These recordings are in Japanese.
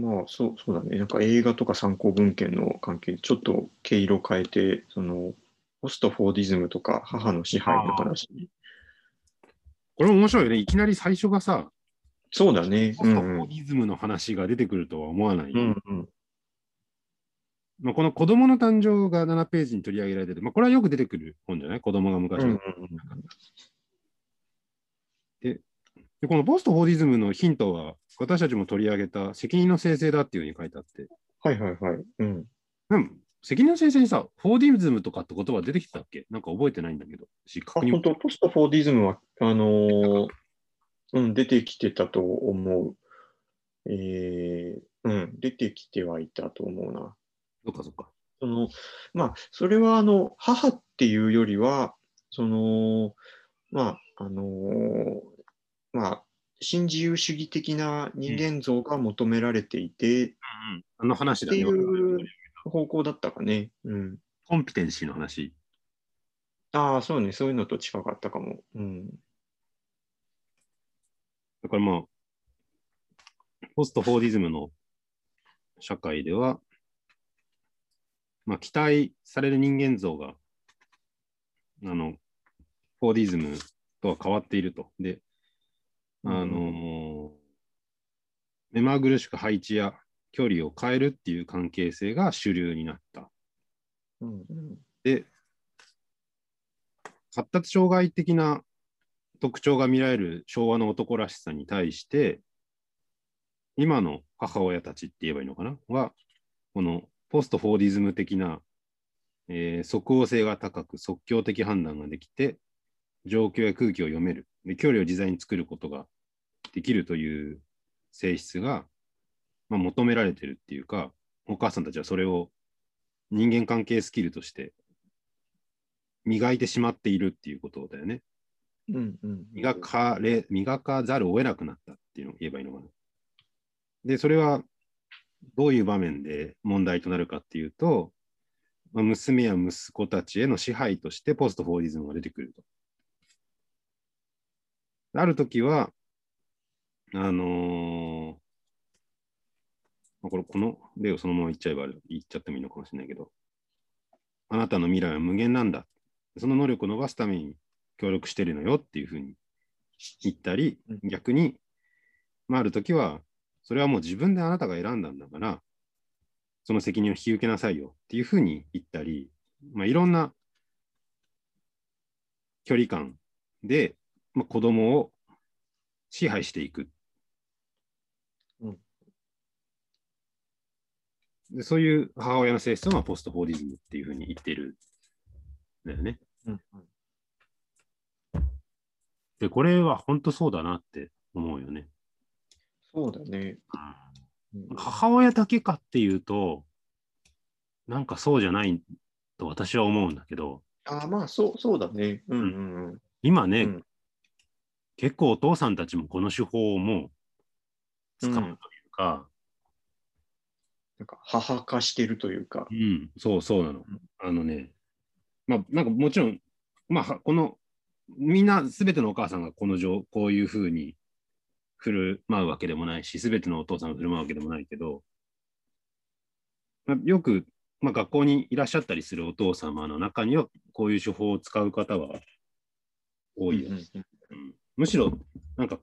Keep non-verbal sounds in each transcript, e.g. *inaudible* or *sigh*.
とまあそうそうだね、なんか映画とか参考文献の関係でちょっと毛色変えて、そのポストフォーディズムとか母の支配の話。これ面白いよね。いきなり最初がさ、そうだね。ポストフォーディズムの話が出てくるとは思わない。うんうんまあ、この子供の誕生が7ページに取り上げられてて、まあ、これはよく出てくる本じゃない？子供が昔は、うんうんで、このポストフォーディズムのヒントは、私たちも取り上げた責任の生成だっていうふうに書いてあって、はいはいはい。うん。なん責任の生成にさ、フォーディズムとかって言葉出てきたっけ？なんか覚えてないんだけど、しあ、確認本当ポストフォーディズムは、あのーうん、出てきてたと思う。えー、うん、出てきてはいたと思うな。そっかそっか。その、まあ、それは、あの、母っていうよりは、その、まあ、あのーまあ、新自由主義的な人間像が求められていて、っあの話だね。ていう方向だったかね。うん。コンピテンシーの話。ああ、そうね、そういうのと近かったかも。うん。だからまあ、ポストフォーディズムの社会では、まあ、期待される人間像が、あの、フォーディズムとは変わっていると。で、あの目まぐるしく配置や距離を変えるっていう関係性が主流になった。うんうんで、発達障害的な特徴が見られる昭和の男らしさに対して、今の母親たちって言えばいいのかな？は、このポストフォーディズム的な、えー即応性が高く即興的判断ができて、状況や空気を読める。で距離を自在に作ることができるという性質が、まあ、求められてるっていうか、お母さんたちはそれを人間関係スキルとして磨いてしまっているっていうことだよね。うんうん磨かれ、磨かざるを得なくなったっていうのを言えばいいのかな。で、それはどういう場面で問題となるかっていうと、まあ、娘や息子たちへの支配としてポストフォーディズムが出てくると。ある時は、あのーまあこれ、この例をそのまま言っちゃえば、言っちゃってもいいのかもしれないけど、あなたの未来は無限なんだ。その能力を伸ばすために協力してるのよっていうふうに言ったりうん、逆に、まあ、ある時は、それはもう自分であなたが選んだんだから、その責任を引き受けなさいよっていうふうに言ったり、まあ、いろんな距離感で、まあ、子供を支配していく。うんでそういう母親の性質をまあポストフォーディズムっていうふうに言ってるんだよね。うんで、これは本当そうだなって思うよね。そうだね。うん母親だけかっていうと、なんかそうじゃないと私は思うんだけど、ああ、まあ、そう、そうだね。うんうんうん。今ね、うん結構お父さんたちもこの手法をもう使うというか、なんか、母化してるというかう。ん、そうそうなのうん。あのね、まあなんかもちろん、まあはこの、みんなすべてのお母さんがこの状、こういうふうに振る舞うわけでもないし、すべてのお父さんが振る舞うわけでもないけど、まあ、よく、まあ、学校にいらっしゃったりするお父様の中には、こういう手法を使う方は多いよ。うんうんうんむしろ、なんか、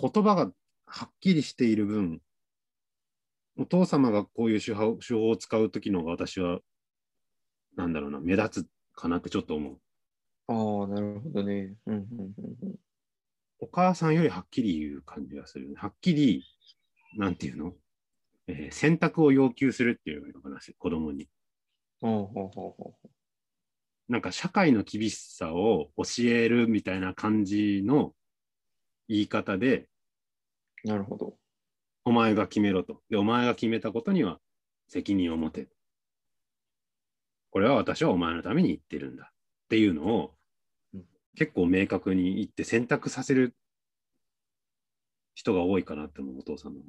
言葉がはっきりしている分、お父様がこういう手法手法を使うときの方が私は、なんだろうな、目立つかなってちょっと思う。ああ、なるほどね。うんうんうんうんお母さんよりはっきり言う感じがする。はっきり、なんていうの、えー選択を要求するっていうのかな、子供に。ほうほうほうほなんか社会の厳しさを教えるみたいな感じの言い方で、うなるほど。お前が決めろと。で、お前が決めたことには責任を持て。これは私はお前のために言ってるんだ。っていうのをうん結構明確に言って選択させる人が多いかなって思う、お父さんの。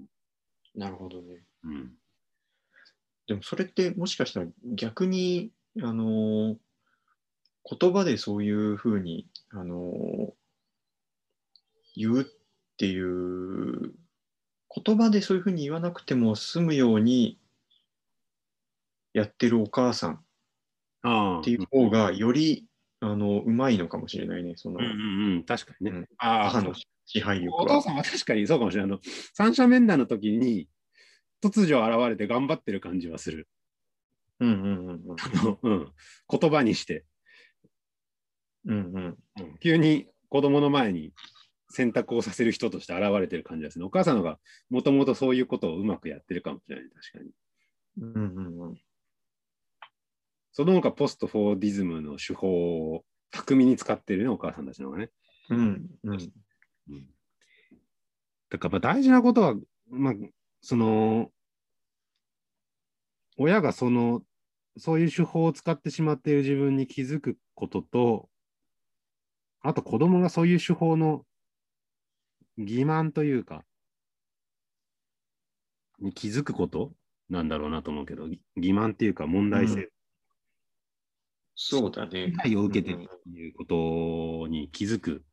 なるほどね。うん。でもそれってもしかしたら逆に、あのー言葉でそういうふうに、あのー言うっていう言葉でそういうふうに言わなくても済むようにやってるお母さん。っていう方がより、あのうまいのかもしれないね、そのうんうんうん、確かにね。うんああ母の支配力お父は。さんは確かにそうかもしれない。あの三者面談の時に突如現れて頑張ってる感じはする。うんうんうんうんあのうん、言葉にして、うんうんうん急に子供の前に選択をさせる人として現れてる感じがする。お母さんがもともとそういうことをうまくやってるかもしれない。確かに。うんうんうんその他ポストフォーディズムの手法を巧みに使ってるね、お母さんたちの方がね。うんうんうんだからまあ大事なことは、まあ、その、親がその、そういう手法を使ってしまっている自分に気づくことと、あと子供がそういう手法の欺瞞というか、に気づくこと？なんだろうなと思うけど、欺瞞っていうか問題性、そうだね被。害を受けてるっていうことに気づく。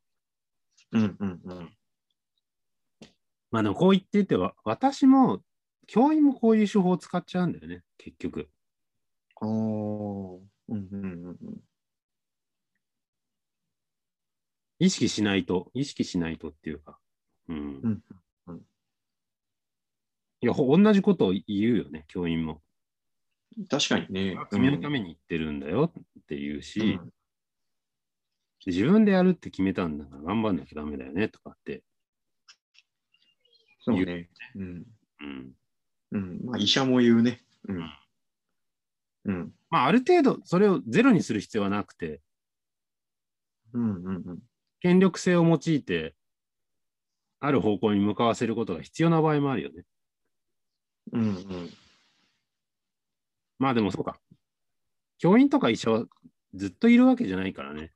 うんうんうんまあでもこう言ってては、私も、教員もこういう手法を使っちゃうんだよね、結局。ああ、うんうんうんうん意識しないと、意識しないとっていうか。うん。うんうんいや、ほ同じことを言うよね、教員も。確かにね。君のために言ってるんだよって言うし、うん自分でやるって決めたんだから頑張んなきゃダメだよねとかって。そうね。うん。うん。うん。まあ、医者も言うね。うん。うん。まあ、ある程度、それをゼロにする必要はなくて、うんうんうん。権力性を用いて、ある方向に向かわせることが必要な場合もあるよね。うんうん。まあでもそうか。教員とか医者はずっといるわけじゃないからね。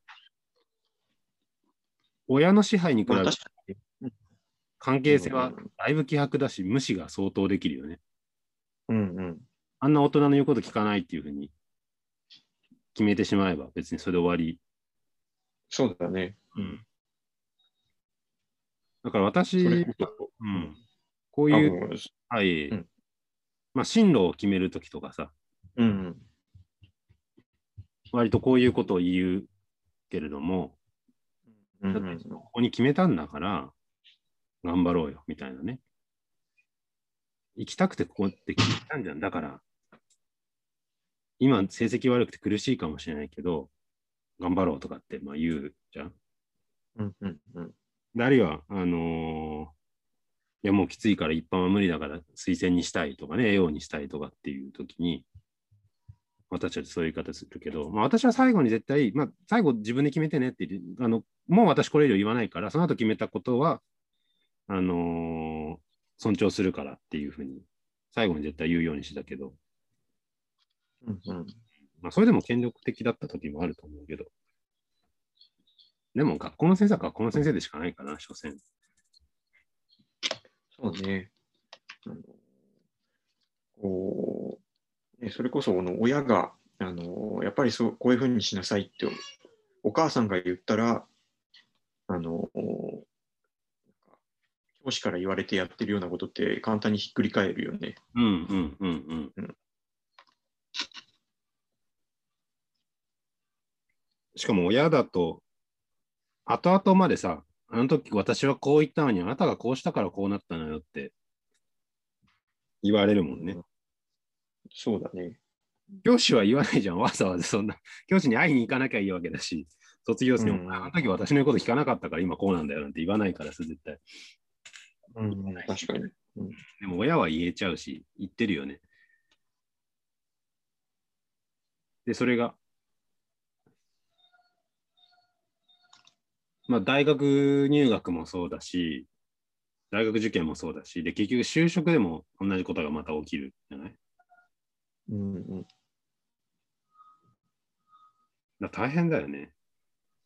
親の支配に比べまあ、て。関係性はうんだいぶ希薄だし、無視が相当できるよね。うんうん。あんな大人の言うこと聞かないっていうふうに決めてしまえば別にそれで終わり。そうだね。うん、だから私。うん、こうあいう、はい、うんまあ進路を決めるときとかさ、うん割とこういうことを言うけれども、うん。だってここに決めたんだから、頑張ろうよ、みたいなね。行きたくてここって決めたんじゃん。だから、今成績悪くて苦しいかもしれないけど、頑張ろうとかってまあ言うじゃん。うんうんうん。であるいは、あのーいやもうきついから一般は無理だから推薦にしたいとかね、栄養にしたいとかっていう時に、私たちそういう言い方するけど、まあ、私は最後に絶対、まあ、最後自分で決めてねって言ってあの、もう私これ以上言わないから、その後決めたことは、あのー尊重するからっていうふうに、最後に絶対言うようにしたけど、うんうん。まあ、それでも権力的だった時もあると思うけど、でも学校の先生は学校の先生でしかないかな、所詮。そうね。あのこう、ね、それこそこの親が、あのやっぱりそうこういうふうにしなさいってお母さんが言ったら、あの教師から言われてやってるようなことって簡単にひっくり返るよね。うんうんうんうん。しかも親だと、後々までさ、あの時私はこう言ったのに、あなたがこうしたからこうなったのよって言われるもんね。そうだね。教師は言わないじゃん、*laughs* わざわざそんな。教師に会いに行かなきゃいいわけだし、卒業生にも、うんあの時私の言うこと聞かなかったから今こうなんだよなんて言わないからさ、絶対。うん、確かに。でも親は言えちゃうし、言ってるよね。で、それが、まあ大学入学もそうだし、大学受験もそうだし、で、結局就職でも同じことがまた起きるじゃない？うんうん、だ大変だよね。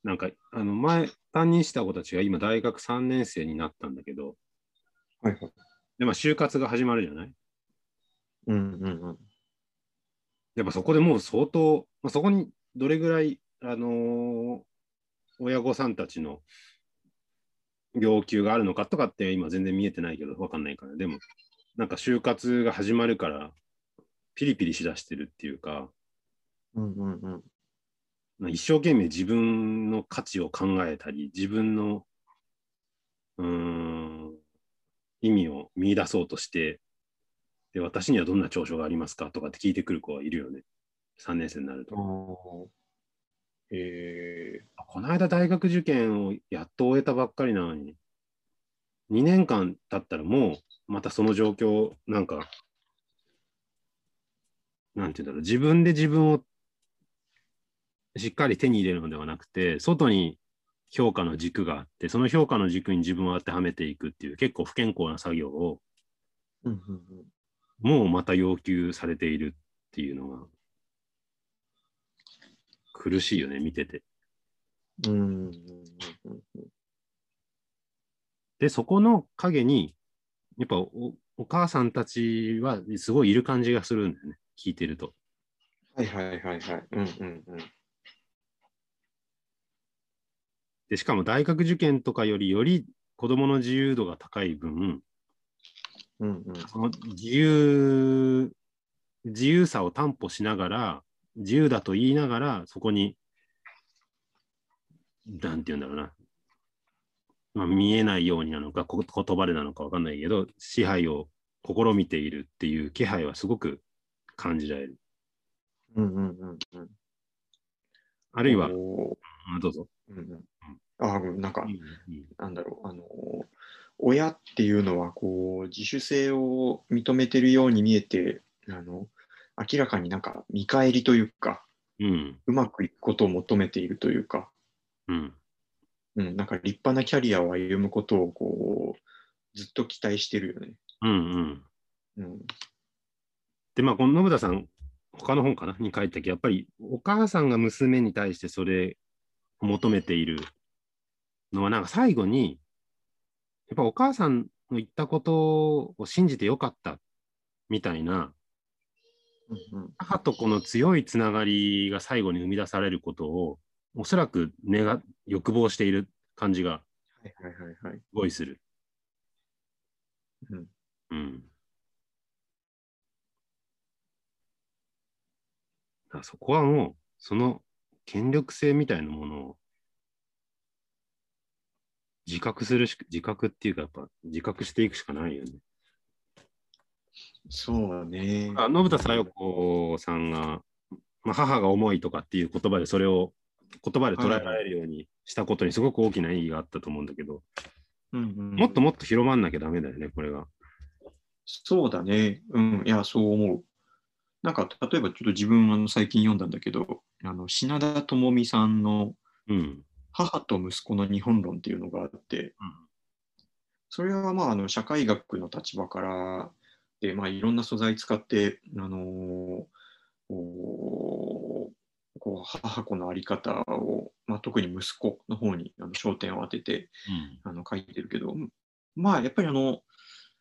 なんか、あの、前、担任した子たちが今大学3年生になったんだけど、はいはい。で、まあ就活が始まるじゃない？うんうんうん。やっぱそこでもう相当、まあ、そこにどれぐらい、あのー親御さんたちの要求があるのかとかって今全然見えてないけど、わかんないから。でも、なんか就活が始まるから、ピリピリしだしてるっていうか、うんうんうん。まあ一生懸命自分の価値を考えたり、自分の、うーん、意味を見出そうとして、で、私にはどんな長所がありますかとかって聞いてくる子はいるよね。3年生になると。ええこの間大学受験をやっと終えたばっかりなのに、2年間経ったらもうまたその状況、なんか、なんていうんだろう、自分で自分をしっかり手に入れるのではなくて、外に評価の軸があって、その評価の軸に自分を当てはめていくっていう結構不健康な作業を。もうまた要求されているっていうのが苦しいよね、見てて。うんで、そこの陰に、やっぱおお母さんたちはすごいいる感じがするんだよね、聞いてると。はいはいはいはい。うんうんうん。で、しかも大学受験とかよりより子供の自由度が高い分、うんうん。その自由、自由さを担保しながら、自由だと言いながら、そこに、なんて言うんだろうな。まあ、見えないようになのか、こ言葉でなのかわかんないけど、支配を試みているっていう気配はすごく感じられる。うんうんうんうん。あるいは、どうぞ。うんうん。あうんなんかう、んなんだろう、あの、親っていうのは、こう、自主性を認めてるように見えて、あの、明らかになんか見返りというか、うん。うまくいくことを求めているというか、うん。うん、なんか立派なキャリアを歩むことを、こう、ずっと期待してるよね。うん。うん。うん。で、まあ、この信田さん、他の本かなに書いたけど、やっぱりお母さんが娘に対してそれを求めているのは、なんか最後に、やっぱお母さんの言ったことを信じてよかったみたいな、母と子の強いつながりが最後に生み出されることを、おそらく願欲望している感じが。すごいする。うんそこはもう、その権力性みたいなものを自覚するしか、自覚っていうか、やっぱ自覚していくしかないよね。そうね。あ信田さよ子さんが、まあ、母が重いとかっていう言葉でそれを言葉で捉えられるようにしたことにすごく大きな意義があったと思うんだけど、うんうんもっともっと広まんなきゃダメだよね、これが。そうだね。うん。いや、そう思う。なんか、例えばちょっと自分あの最近読んだんだけど、あの品田智美さんのうん。母と息子の日本論っていうのがあって、それはまああの社会学の立場からで、まあ、いろんな素材使って、あのーこう母子の在り方を、まあ、特に息子の方にあの焦点を当ててあの書いてるけど、まあやっぱりあの、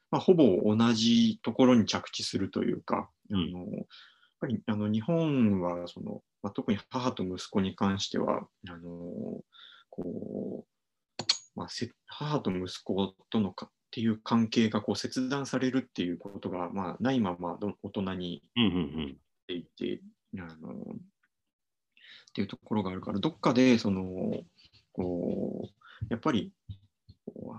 まあ、ほぼ同じところに着地するというか、うん。あのやっぱりあの日本はその、まあ、特に母と息子に関してはあのこう、まあ、せ母と息子とのかっていう関係がこう切断されるっていうことが、まあ、ないままど大人にうんうんっていて、あのっていうところがあるから、どっかでそのこうやっぱり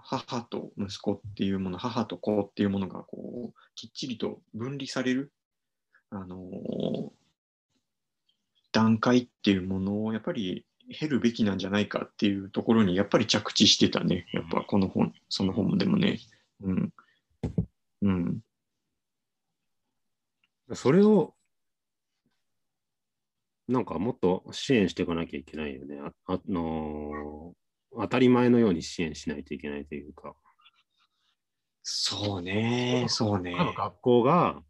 母と息子っていうもの、母と子っていうものがこうきっちりと分離される、あの段階っていうものをやっぱり経るべきなんじゃないかっていうところにやっぱり着地してたね、やっぱこの本、その本でもね。うん。うん。うん。それを、なんかもっと支援していかなきゃいけないよね。ああのー当たり前のように支援しないといけないというか。そうね、そうね。学校が、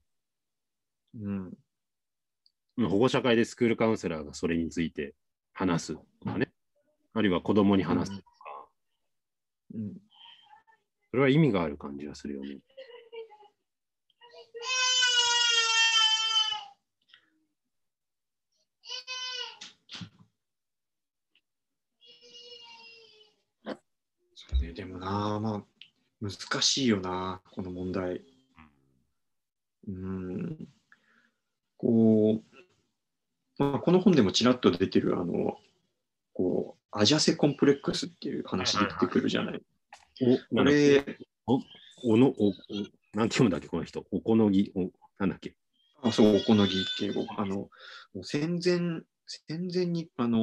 うん。まあ保護者会でスクールカウンセラーがそれについて話すとかね。あるいは子供に話すとか。うんそれは意味がある感じがするよね。ねでもな、まあ、難しいよな、この問題。うん。こう、まあ、この本でもちらっと出てる、あの、こう、アジャセコンプレックスっていう話出てくるじゃない。お、これ、おの、お、おなんて読むんだっけ、この人。おこのぎ、お、なんだっけ？あ、そう、おこのぎ敬語。あの、もう戦前、戦前に、あの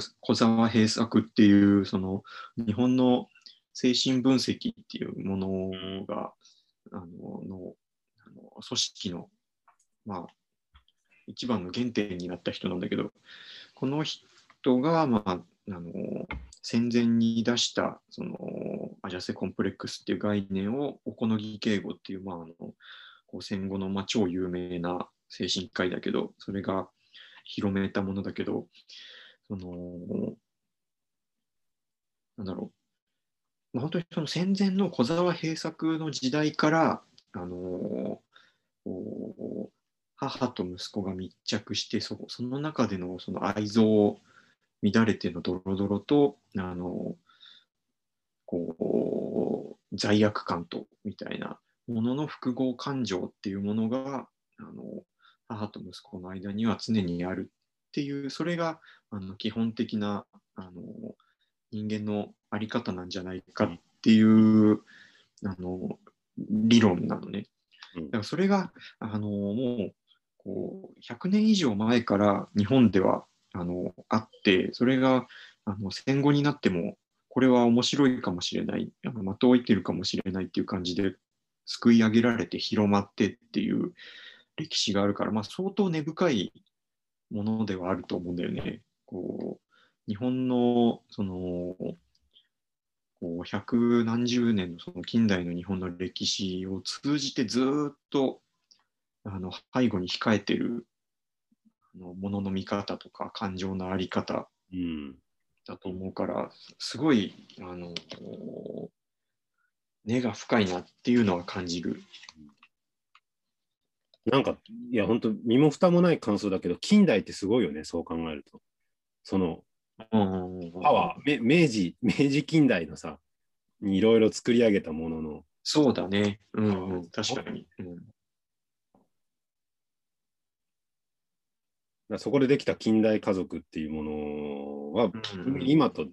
ー小沢平作っていう、その、日本の精神分析っていうものが、あの、の、あの組織の、まあ、一番の原点になった人なんだけど、この人が、まあ、あの、戦前に出した、その、アジャセコンプレックスっていう概念を、おこのぎ敬語っていう、まあ、あの、こう戦後のまあ超有名な精神科医だけど、それが広めたものだけど、その、なんだろう、まあ、本当にその戦前の小沢平作の時代から、あのこう母と息子が密着してそ、その中でのその愛憎乱れてのドロドロと、あのこう罪悪感とみたいなものの複合感情っていうものがあの母と息子の間には常にあるっていうそれがあの基本的なあの人間の在り方なんじゃないかっていうあの理論なのね。うんだからそれがあのもうこう100年以上前から日本ではあのあってそれがあの戦後になってもこれは面白いかもしれないあの的を置いてるかもしれないっていう感じですくい上げられて広まってっていう歴史があるから、まあ、相当根深いものではあると思うんだよね。こう日本のそのこう百何十年のその近代の日本の歴史を通じてずっとあの背後に控えてるあのものの見方とか感情のあり方うん。だと思うからすごいあの根が深いなっていうのは感じる。なんか、いや、本当身も蓋もない感想だけど、近代ってすごいよね、そう考えると。その、パワー、め明治、明治近代のさ、にいろいろ作り上げたものの、そうだね。うんうん、確かに。うんだからそこでできた近代家族っていうものは、うん今と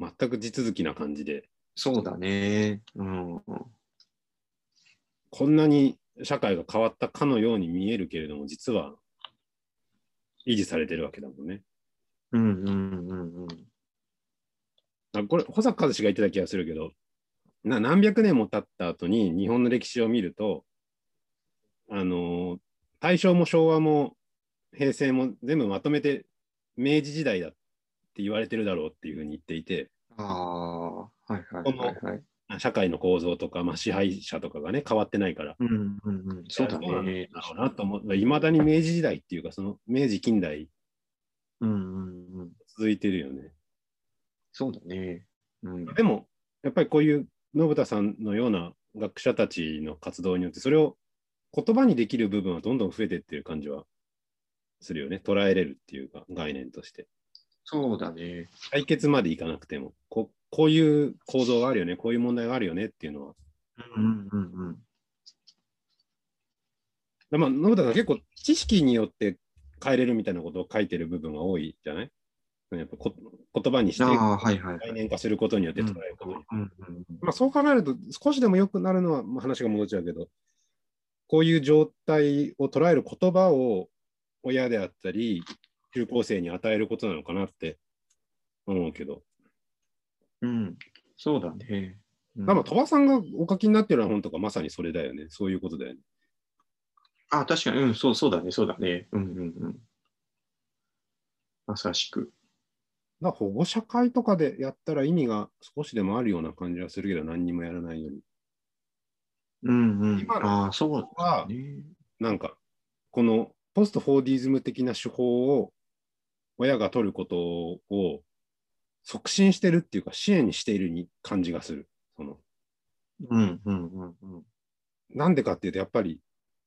全く地続きな感じで、そうだね。うんこんなに社会が変わったかのように見えるけれども、実は維持されてるわけだもんね。うんうんうんうん。あこれ、保坂和志が言ってた気がするけど、な何百年も経った後に日本の歴史を見ると、あのー大正も昭和も平成も全部まとめて明治時代だって言われてるだろうっていうふうに言っていて、ああ、はいはいはいはい。社会の構造とか、まあ、支配者とかがね、変わってないから。うんうんうん、そうだね。だろうなと思う。いまだに明治時代っていうか、その明治近代うんうんうん、続いてるよね。そうだね。うん、でも、やっぱりこういう信田さんのような学者たちの活動によって、それを言葉にできる部分はどんどん増えてってる感じはするよね。捉えれるっていうか、概念として。そうだね。解決までいかなくても、ここういう構造があるよね、こういう問題があるよねっていうのは。うんうんうん。まあ、信田さん結構知識によって変えれるみたいなことを書いてる部分が多いじゃない？やっぱこ言葉にして。概念化することによって捉えることに。うんうんまあ、そう考えると少しでも良くなるのは、まあ、話が戻っちゃうけど、こういう状態を捉える言葉を親であったり、中高生に与えることなのかなって思うけど、うん、うん、そうだね。うんまあ、鳥羽さんがお書きになってる本とかまさにそれだよね。そういうことだよね。あ、確かに、うん、そうそうだね、そうだね。うんうんうん。まさしく。だから保護者会とかでやったら意味が少しでもあるような感じはするけど、何にもやらないように。うんうん。今のああ、そうはだね。なんか、このポストフォーディズム的な手法を親が取ることを促進してるっていうか、支援しているに感じがする。そのうんうんうんうん。なんでかっていうと、やっぱり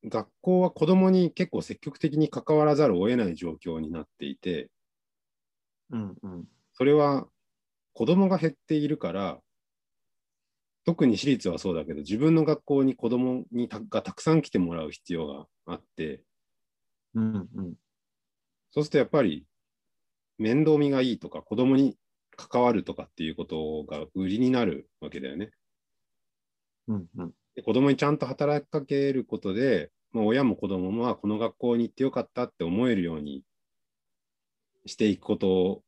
学校は子供に結構積極的に関わらざるを得ない状況になっていて、うんうん。それは子供が減っているから、特に私立はそうだけど、自分の学校に子供にたがたくさん来てもらう必要があって、うんうん。そうするとやっぱり面倒見がいいとか、子供に関わるとかっていうことが売りになるわけだよね。うんうん。で子供にちゃんと働きかけることで、まあ、親も子供もあこの学校に行ってよかったって思えるようにしていくこと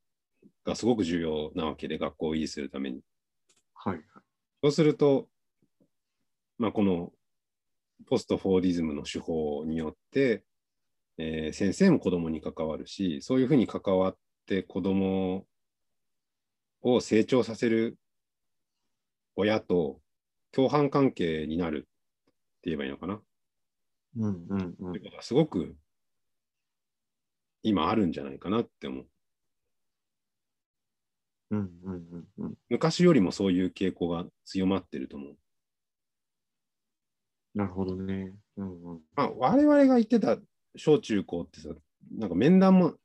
がすごく重要なわけで、学校を維持するために。はい。そうすると、まあ、このポストフォーディズムの手法によって、えー先生も子供に関わるし、そういうふうに関わって子供を成長させる親と共犯関係になるって言えばいいのかな。うんうんうんという。ことはすごく今あるんじゃないかなって思う。うんうんうんうん。昔よりもそういう傾向が強まってると思う。なるほどね。うんうん。まあ、我々が言ってた小中高ってさ、なんか面談も、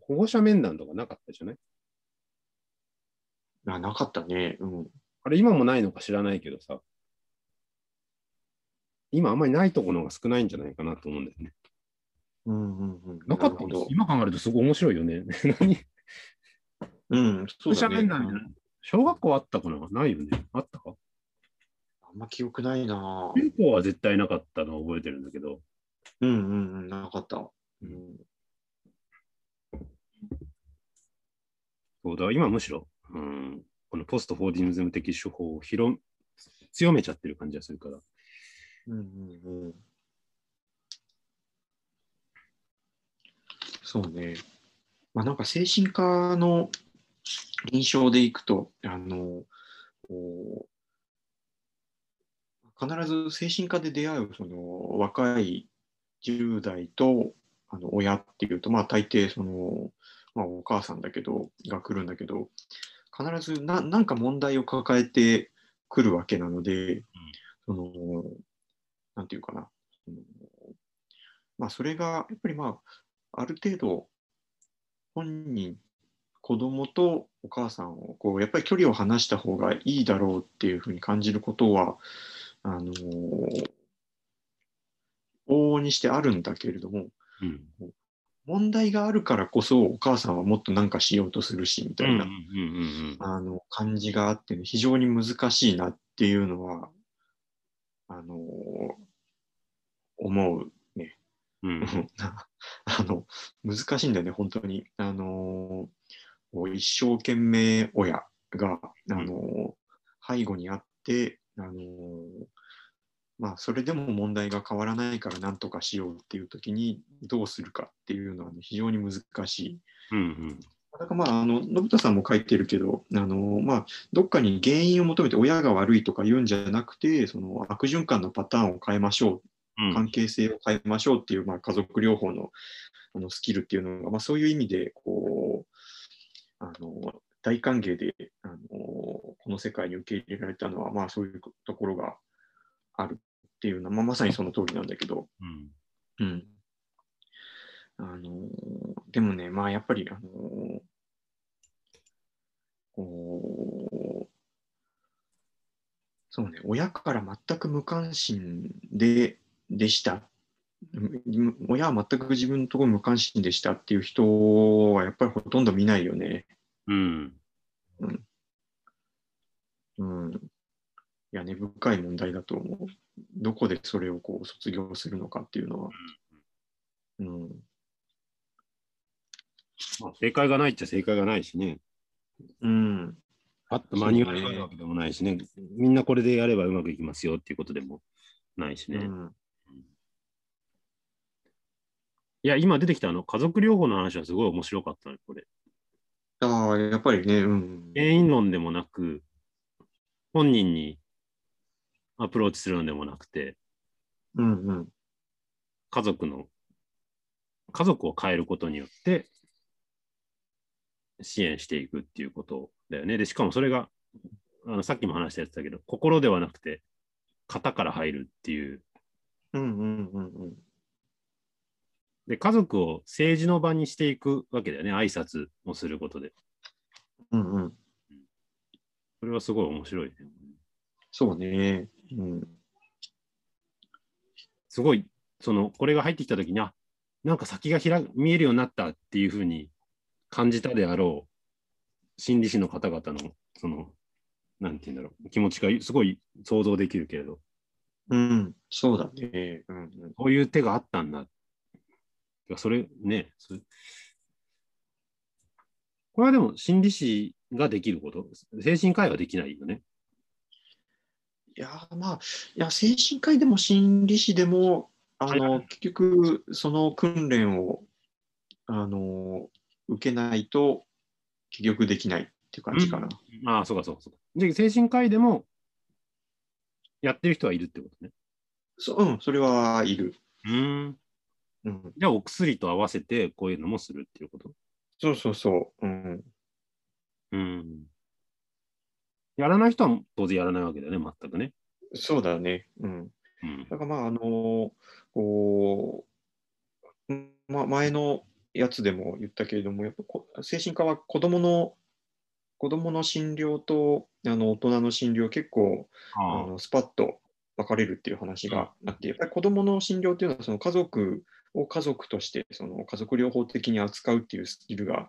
保護者面談とかなかったじゃない？あ、なかったね。うん。あれ今もないのか知らないけどさ、今あんまりないところが少ないんじゃないかなと思うんだよね。うんうんうん。なかったるほど。今考えるとすごい面白いよね。*laughs* 何？うん、そうだね。保護者面談小学校あったかな？ないよね。あったか？あんま記憶ないな中高は絶対なかったのを覚えてるんだけど、うんうんうん、なかった。うん。そうだ、今むしろ、うん、このポストフォーディズム的手法を広強めちゃってる感じがするから。うんうんうん。そうね。まあなんか精神科の臨床でいくと、あの、必ず精神科で出会うその若い10代とあの親っていうと、まあ大抵その、まあお母さんだけど、が来るんだけど、必ずななんか問題を抱えてくるわけなので、その、なんていうかな、そのまあそれがやっぱりまあ、ある程度本人、子供とお母さんをこうやっぱり距離を離した方がいいだろうっていうふうに感じることは、あの往々にしてあるんだけれども、うん。問題があるからこそお母さんはもっと何かしようとするしみたいな、感じがあって、ね、非常に難しいなっていうのは、あの思うね。うん *laughs* あの難しいんだよね、本当に。あのこう一生懸命親が、あの背後にあって、あのまあ、それでも問題が変わらないから何とかしようっていう時にどうするかっていうのは、ね、非常に難しい。うんだからまあ、あの、信田さんも書いてるけど、あの、まあ、どっかに原因を求めて親が悪いとか言うんじゃなくて、その悪循環のパターンを変えましょう、うん。関係性を変えましょうっていう、まあ、家族療法のあのスキルっていうのが、まあ、そういう意味で、こう、あの、大歓迎で、あの、この世界に受け入れられたのは、まあ、そういうところがあるっていうのは、まあ、まさにその通りなんだけど、うんうん。あのでもね、まあやっぱり、あのこう、そうね、親から全く無関心で、でした。うん親は全く自分のところ無関心でしたっていう人はやっぱりほとんど見ないよね。うん。うん。いや、根深い問題だと思う。どこでそれをこう卒業するのかっていうのは。うん。まあ、正解がないっちゃ正解がないしね。うん。あとマニュアルがあるわけでもないしね。みんなこれでやればうまくいきますよっていうことでもないしね。うん。いや、今出てきたあの家族療法の話はすごい面白かったね、これ。ああ、やっぱりね、うん。原因論でもなく、本人にアプローチするのでもなくて、うんうん。家族の、家族を変えることによって支援していくっていうことだよね。で、しかもそれが、あのさっきも話したやつだけど、心ではなくて、型から入るっていう。うんうんうんうん。で、家族を政治の場にしていくわけだよね。挨拶をすることで。うんうん。それはすごい面白いね。そうね。うん。すごい、その、これが入ってきたときに、あ、なんか先が開見えるようになったっていうふうに感じたであろう心理師の方々の、その、なんて言うんだろう、気持ちがすごい想像できるけれど、うん、そうだね。うんうん、こういう手があったんだ。いやそれね、そこれはでも心理師ができること、精神科医はできないよね。いや、まあ、いや、精神科医でも心理師でも、あの、結局、その訓練を、あの、受けないと、結局できないっていう感じかな。ああ、そうかそうかそうか。じゃあ精神科医でもやってる人はいるってことね。そうん、それはいる。うん。うん、じゃあお薬と合わせてこういうのもするっていうこと？そうそうそう。うん、うん。やらない人は当然やらないわけだよね、全くね。そうだね。うん。うん。だからまあ、あのこう、ま、前のやつでも言ったけれども、やっぱこ精神科は子供の、子供の診療とあの大人の診療結構ああのスパッと分かれるっていう話があって、やっぱり子供の診療っていうのはその家族を家族としてその家族療法的に扱うっていうスキルが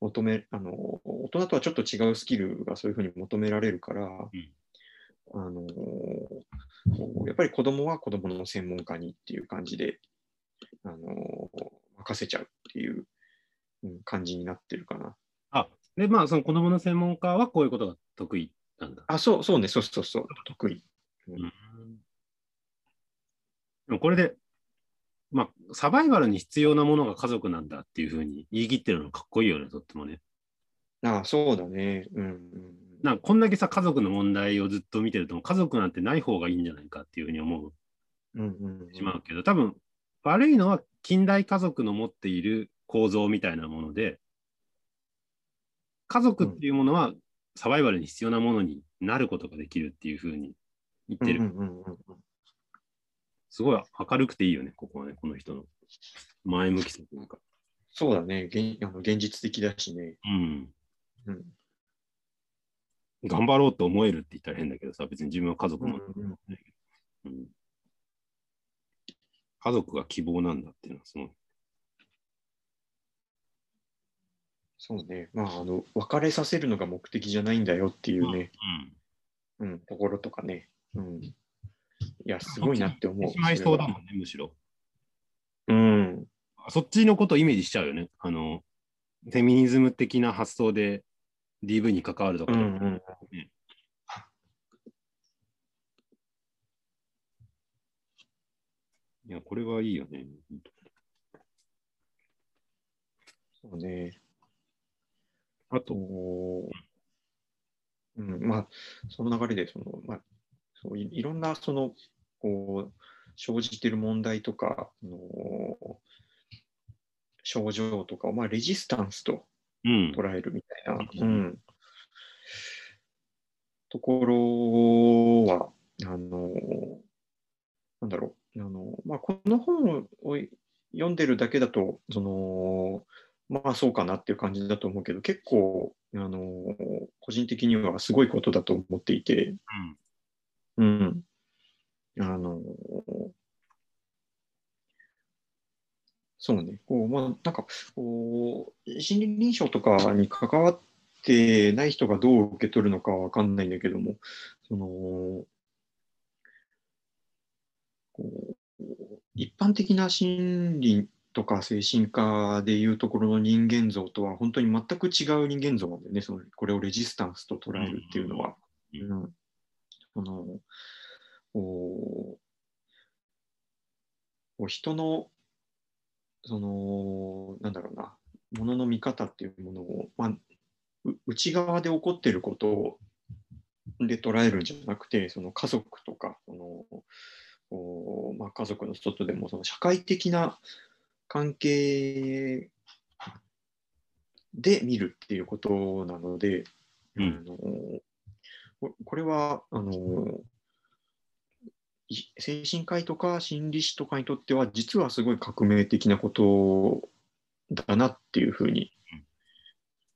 求めあの大人とはちょっと違うスキルがそういうふうに求められるから、あのこうやっぱり子供は子供の専門家にっていう感じであの任せちゃうっていう、うん感じになってるかな。あ、で、まあ、その子供の専門家はこういうことが得意なんだ。あ、そうそうね、そうそうそう、得意。うん。でもこれで、まあ、サバイバルに必要なものが家族なんだっていうふうに言い切ってるのかっこいいよね、とってもね。あそうだね。うんうんなんかこんだけさ、家族の問題をずっと見てると、家族なんてない方がいいんじゃないかっていうふうに思ううんうんうんしまうけど、多分悪いのは近代家族の持っている構造みたいなもので、家族っていうものはサバイバルに必要なものになることができるっていうふうに言ってる。すごい明るくていいよね、ここはね、この人の前向きさというか。そうだね現あの。現実的だしね。うん。うん頑張ろうと思えるって言ったら変だけどさ、別に自分は家族も、うん家族が希望なんだっていうのはすごい。そうね。まあ、あの、別れさせるのが目的じゃないんだよっていうね、うん。うん、ところとかね。うん。いや、すごいなって思う。しまいそうだもんね、むしろ。うん。そっちのことをイメージしちゃうよね。あの、フェミニズム的な発想で DV に関わるとか、うんうん。いや、これはいいよね。そうね。あと、と、うん、まあ、その流れで、その、まあ、そういいろんな、その、こう、生じている問題とか、あの症状とかを、まあ、レジスタンスとうん。捉えるみたいな、ううんん、ところは、あの、なんだろう、あの、まあ、この本を読んでるだけだと、その、まあそうかなっていう感じだと思うけど、結構、あの、個人的にはすごいことだと思っていて、うん。あの、そうね、こう、まあ、なんか、こう、心理臨床とかに関わってない人がどう受け取るのかはわかんないんだけども、その、こう、一般的な心理とか精神科でいうところの人間像とは本当に全く違う人間像なんだよね、そのこれをレジスタンスと捉えるっていうのは。うんうんそのこうこう人の、その、なんだろうな、ものの見方っていうものを、まあ、う内側で起こっていることで捉えるんじゃなくて、その家族とか、そのこうまあ、家族の外でもその社会的な関係で見るっていうことなので、うん。あのここれはあのい精神科医とか心理師とかにとっては実はすごい革命的なことだなっていうふうに、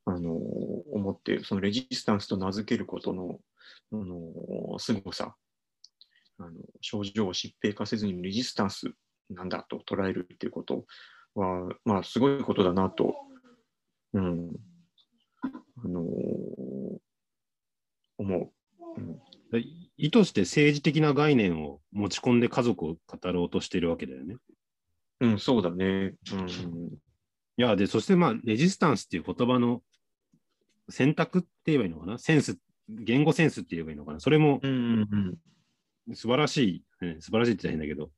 あの思ってそのレジスタンスと名付けることのあの凄さあの、症状を疾病化せずにレジスタンスなんだと捉えるっていうことは、まあ、すごいことだなと、うん、あの思う。うん意図して政治的な概念を持ち込んで家族を語ろうとしてるわけだよね。うん、そうだね。うん、いや、で、そしてまあ、レジスタンスっていう言葉の選択って言えばいいのかな？センス、言語センスって言えばいいのかな？それも素晴らしい、ね、素晴らしいって言ったら変だけど、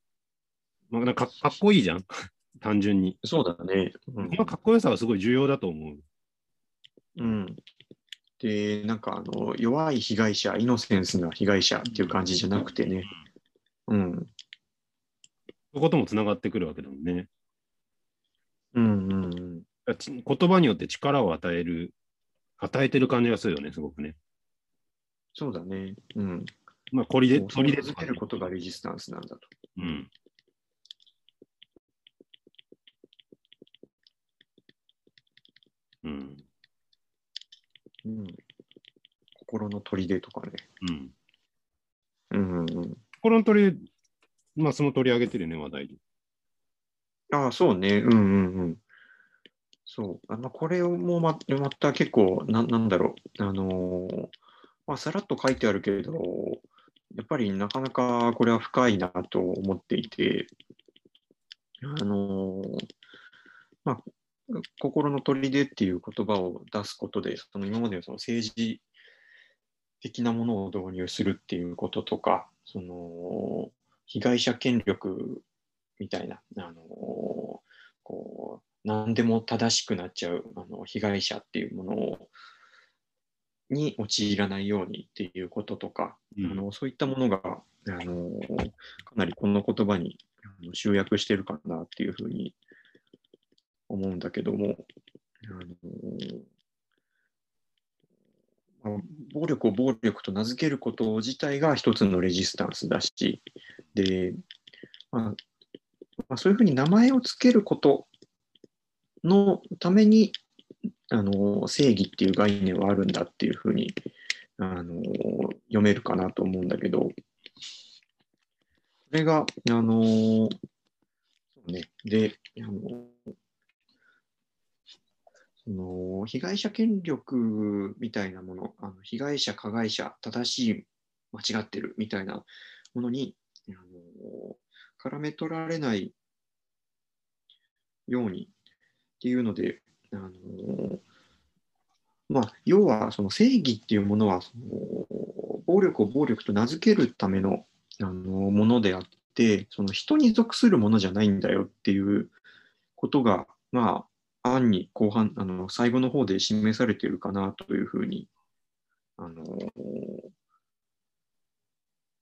まあ、かかっこいいじゃん？*laughs* 単純に。そうだね。うん、このかっこよさはすごい重要だと思う。うん。で、なんかあの弱い被害者、イノセンスな被害者っていう感じじゃなくてね。うん。そういうこともつながってくるわけだもんね。うんうんうん。言葉によって力を与える、与えてる感じがするよね、すごくね。そうだね。うん。まあ、こりで、取りで続けることがレジスタンスなんだと。うん。うん。うん、心の砦とかね。うん。うんうんうん。心の砦、まあ、その取り上げてるね、話題で。ああ、そうね。うんうんうん。そう。あのこれをもままた結構な、なんだろう。あのー、まあ、さらっと書いてあるけれど、やっぱりなかなかこれは深いなと思っていて、あのー、まあ、心の砦っていう言葉を出すことで、その今までのその政治的なものを導入するっていうこととか、その被害者権力みたいな、あのこう何でも正しくなっちゃうあの被害者っていうものをに陥らないようにっていうこととか、うん、あのそういったものがあのかなりこの言葉に集約してるかなっていうふうに思うんだけども、あの暴力を暴力と名付けること自体が一つのレジスタンスだし、で、まあ、まあ、そういうふうに名前を付けることのためにあの正義っていう概念はあるんだっていうふうにあの読めるかなと思うんだけど、これが、あのね、で、あのその被害者権力みたいなもの、あの被害者、加害者、正しい、間違ってるみたいなものにあの絡め取られないようにっていうので、あのまあ、要はその正義っていうものはその暴力を暴力と名付けるためのあのものであってその人に属するものじゃないんだよっていうことが、まあ、案に後半、あの最後の方で示されているかなというふうに、あのー、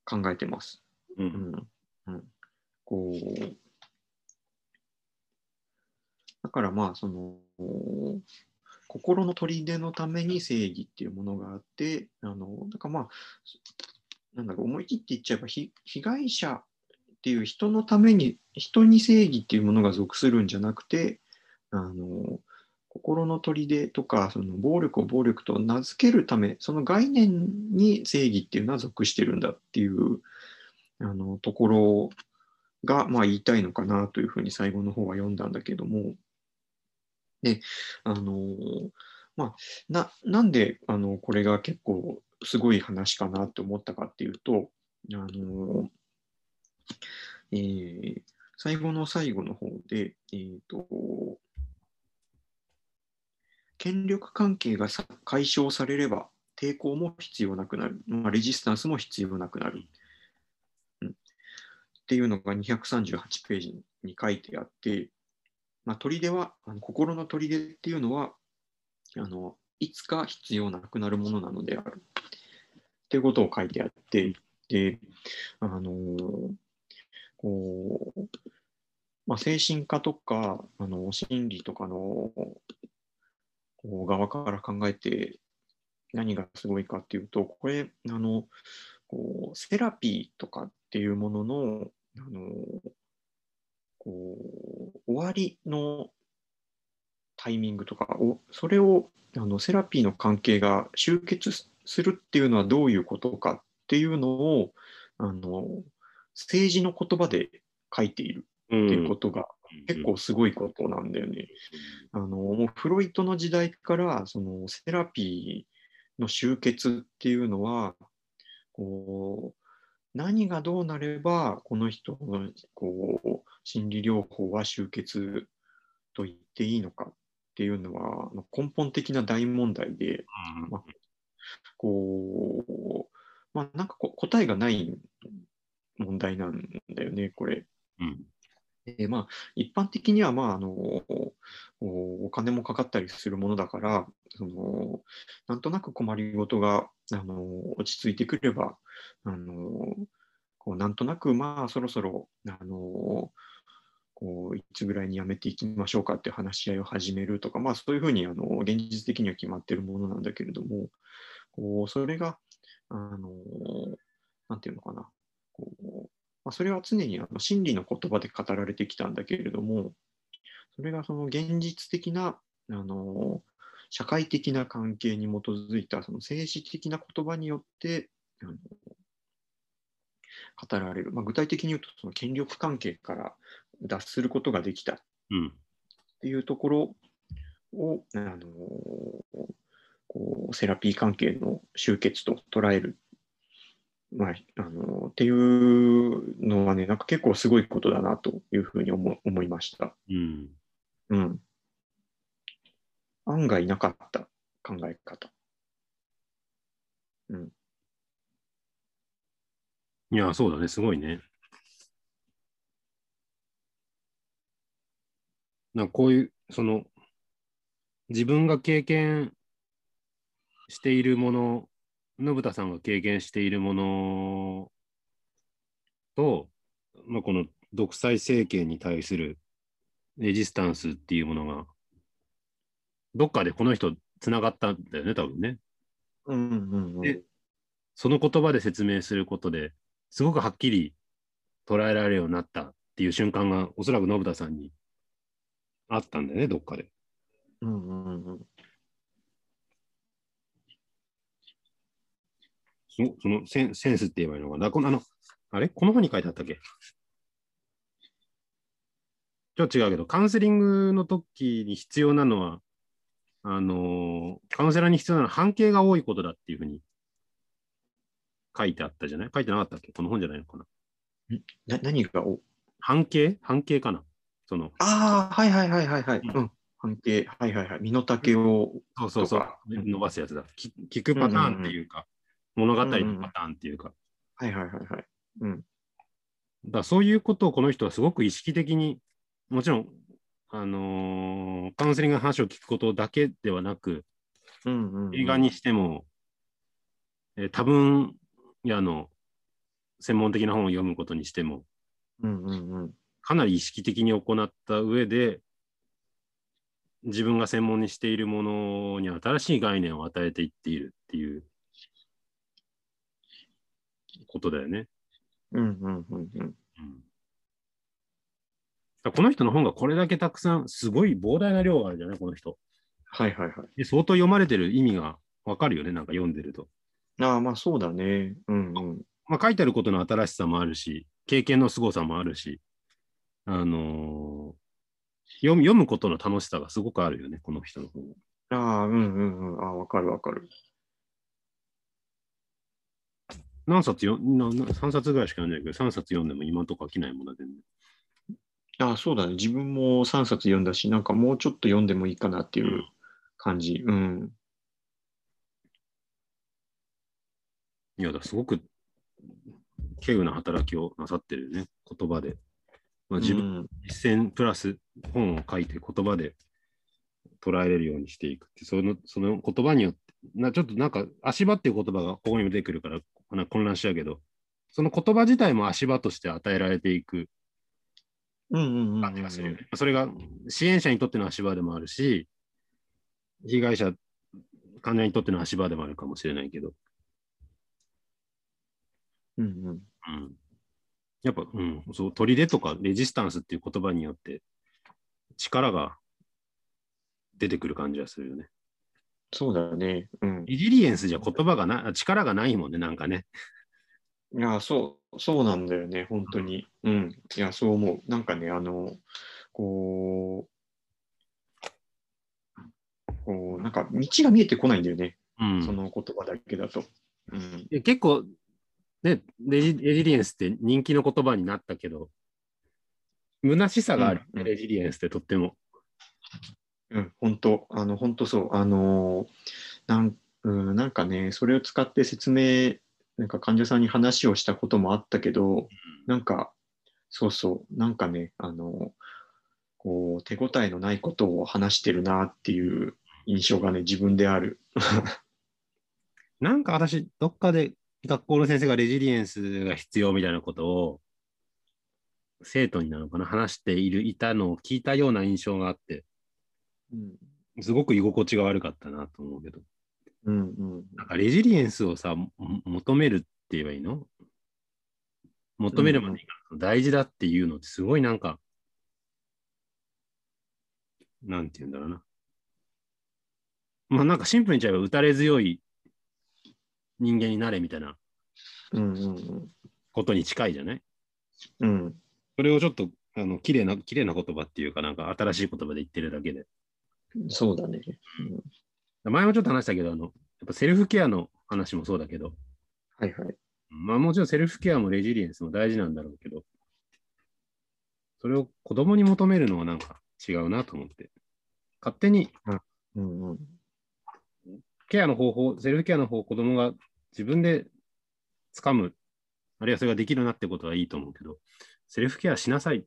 考えてます。うん、うん、こうだからまあその心の砦のために正義っていうものがあってあのだからまあなんだろう思い切って言っちゃえば被害者っていう人のために人に正義っていうものが属するんじゃなくてあの心の砦とかその暴力を暴力と名付けるためその概念に正義っていうのは属してるんだっていうあのところが、まあ、言いたいのかなというふうに最後の方は読んだんだけども。であのまあ、ななんであのこれが結構すごい話かなと思ったかっていうとあの、えー、最後の最後の方で、えーと権力関係が解消されれば抵抗も必要なくなる、まあ、レジスタンスも必要なくなる、うん、っていうのが238ページに書いてあって、まあ、砦はあの心の砦っていうのはあのいつか必要なくなるものなのである。っていうことを書いてあってであの、こうまあ、精神科とかあの心理とかのこう側から考えて何がすごいかっていうと、これ、あの、こうセラピーとかっていうものの、あのこう終わりのタイミングとかを、それをあのセラピーの関係が終結するっていうのはどういうことかっていうのをあの政治の言葉で書いているっていうことが結構すごいことなんだよね。あのもうフロイトの時代からそのセラピーの集結っていうのはこう何がどうなればこの人のこう心理療法は終結と言っていいのかっていうのは根本的な大問題でまあこうまあなんかこ答えがない問題なんだよねこれ。うんでまあ、一般的には、まあ、あのお金もかかったりするものだからそのなんとなく困りごとがあの落ち着いてくればあのこうなんとなくまあそろそろあのこういつぐらいにやめていきましょうかって話し合いを始めるとか、まあ、そういうふうにあの現実的には決まってるものなんだけれどもこうそれがあのなんていうのかなこうまあ、それは常にあの真理の言葉で語られてきたんだけれども、それがその現実的なあの社会的な関係に基づいたその政治的な言葉によってあの語られる、まあ、具体的に言うとその権力関係から脱することができた。っうん。ていうところをあのこうセラピー関係の終結と捉えるまあ、あのっていうのはね、なんか結構すごいことだなというふうに思思いました。うんうん。案外なかった考え方。うん。いや、そうだね、すごいね。なんかこういう、その、自分が経験しているもの、信田さんが経験しているものと、まあ、この独裁政権に対するレジスタンスっていうものが、どっかでこの人つながったんだよね、多分ね。うんうんうん。でその言葉で説明することですごくはっきり捉えられるようになったっていう瞬間がおそらく信田さんにあったんだよね、どっかで。うんうんうん。そのそのセンセンスって言えばいいのかな？このあの、あれ？この本に書いてあったっけ？ちょっと違うけど、カウンセリングの時に必要なのは、あのーカウンセラーに必要なのは半径が多いことだっていうふうに書いてあったじゃない？書いてなかったっけ？この本じゃないのかな？な何が？お？半径？半径かな？その、ああ、はいはいはいはいはい。うん。うん。関係、はいはいはい。身の丈を、そうそうそう。伸ばすやつだ。き聞くパターンっていうか、物語のパターンっていうか、はいはいはいはい。うん。だそういうことをこの人はすごく意識的に、もちろん、あのーカウンセリングの話を聞くことだけではなく、うんうん、うん。映画にしても、えー多分やの専門的な本を読むことにしても、うんうんうん。かなり意識的に行った上で、自分が専門にしているものに新しい概念を与えていっているっていうことだよね。うんうんうんうん。うんこの人の本がこれだけたくさん、すごい膨大な量があるじゃない、この人。はいはいはい。で相当読まれてる意味がわかるよね、なんか読んでると。ああ、まあそうだね。うんうん。まあ、書いてあることの新しさもあるし、経験の凄さもあるし、あのー読む読むことの楽しさがすごくあるよね、この人の本。ああ、うんうんうん。ああ、わかるわかる。何冊よなな ?3 冊ぐらいしか読んでないけど、3冊読んでも今んとこ飽きないもんな、全然。ああ、そうだね。自分も3冊読んだし、なんかもうちょっと読んでもいいかなっていう感じ。うん。いや、だすごく、稀有な働きをなさってるよね、言葉で。まあ、自分、うん実践プラス本を書いて言葉で捉えれるようにしていくって、そのその言葉によって、なちょっとなんか足場っていう言葉がここにも出てくるからなんか混乱しちゃうけど、その言葉自体も足場として与えられていく感じがするよね。それが支援者にとっての足場でもあるし、被害者、患者にとっての足場でもあるかもしれないけど、うんうん。うん、やっぱ、うん、そう、砦とかレジスタンスっていう言葉によって力が出てくる感じがするよね。そうだね。うん。レジリエンスじゃ言葉がな、力がないもんね、なんかね。いや、そう、そうなんだよね、本当に。うん。いや、そう思う。なんかね、あの、こう、こう、なんか道が見えてこないんだよね、うん。その言葉だけだと。うん。結構、ねレジ、レジリエンスって人気の言葉になったけど、虚しさがある、うんレジリエンスってとっても。うん、本当、あの、本当そう。あの、なん、うん、なんかね、それを使って説明、なんか患者さんに話をしたこともあったけど、なんか、そうそう、なんかね、あの、こう、手応えのないことを話してるなっていう印象がね、自分である。*laughs* なんか私、どっかで学校の先生がレジリエンスが必要みたいなことを、生徒になのかな、話している、いたのを聞いたような印象があって、うん、すごく居心地が悪かったなと思うけど、うん、うん。なんかレジリエンスをさ、も求めるって言えばいいの？求めるまでいかない大事だっていうのってすごいなんか、なんて言うんだろうな。まあなんかシンプルに言っちゃえば打たれ強い人間になれみたいなことに近いじゃない？うん。うん、それをちょっと、あの、綺麗な、綺麗な言葉っていうか、なんか新しい言葉で言ってるだけで。そうだね。前もちょっと話したけど、あの、やっぱセルフケアの話もそうだけど、はいはい。まあもちろんセルフケアもレジリエンスも大事なんだろうけど、それを子供に求めるのはなんか違うなと思って。勝手にうん、うん。ケアの方法、セルフケアの方を子供が自分で掴む、あるいはそれができるなってことはいいと思うけど、セルフケアしなさい、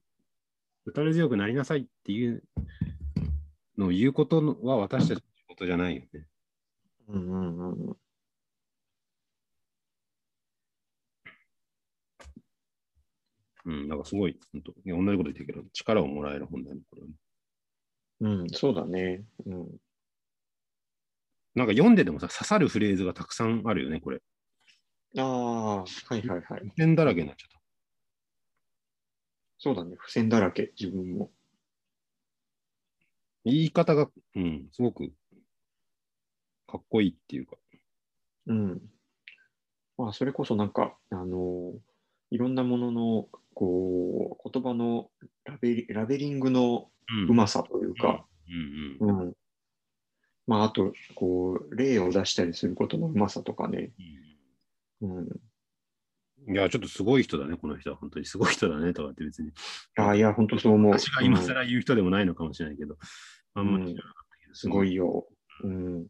打たれ強くなりなさいっていうのを言うことのは私たちの仕事じゃないよね。うん、うん、うん。うん、なんかすごい、本当いや同じこと言ってるけど、力をもらえる本だね、これはね。うん、そうだね。うん。なんか読んでてもさ、刺さるフレーズがたくさんあるよね、これ。ああ、はいはいはい。付箋だらけになっちゃった。そうだね。付箋だらけ、自分も。言い方が、うん、すごくかっこいいっていうか。うん。まあ、それこそなんか、あのいろんなものの、こう、言葉のラベリラベリングのうんうまさというか、うんうんうん。まあ、あと、こう、例を出したりすることのうまさとかね。うん。いや、ちょっとすごい人だね、この人は。本当にすごい人だね、とかって別に。ああ、いや、本当そう思う。私が今うん更言う人でもないのかもしれないけど、あんまり知らなかったけど、すごいよ。うん。